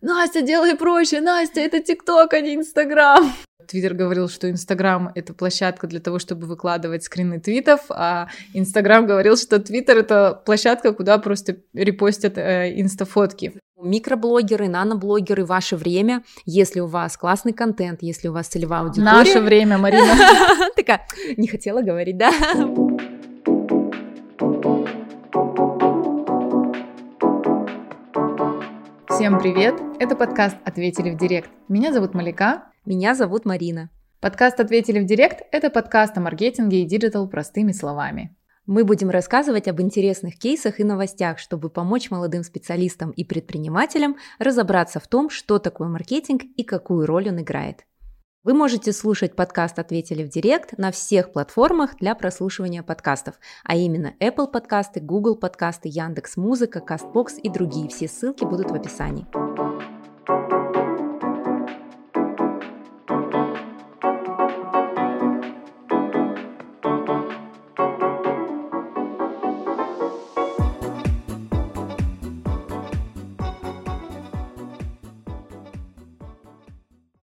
Настя, делай проще, Настя, это ТикТок, а не Инстаграм. Твиттер говорил, что Инстаграм — это площадка для того, чтобы выкладывать скрины твитов, а Инстаграм говорил, что Твиттер — это площадка, куда просто репостят э, инстафотки. Микроблогеры, наноблогеры, ваше время, если у вас классный контент, если у вас целевая аудитория. Наше время, Марина. Такая, не хотела говорить, да? Всем привет! Это подкаст «Ответили в директ». Меня зовут Малика. Меня зовут Марина. Подкаст «Ответили в директ» — это подкаст о маркетинге и digital простыми словами. Мы будем рассказывать об интересных кейсах и новостях, чтобы помочь молодым специалистам и предпринимателям разобраться в том, что такое маркетинг и какую роль он играет. Вы можете слушать подкаст «Ответили в Директ» на всех платформах для прослушивания подкастов, а именно Apple подкасты, Google подкасты, Яндекс Музыка, Castbox и другие. Все ссылки будут в описании.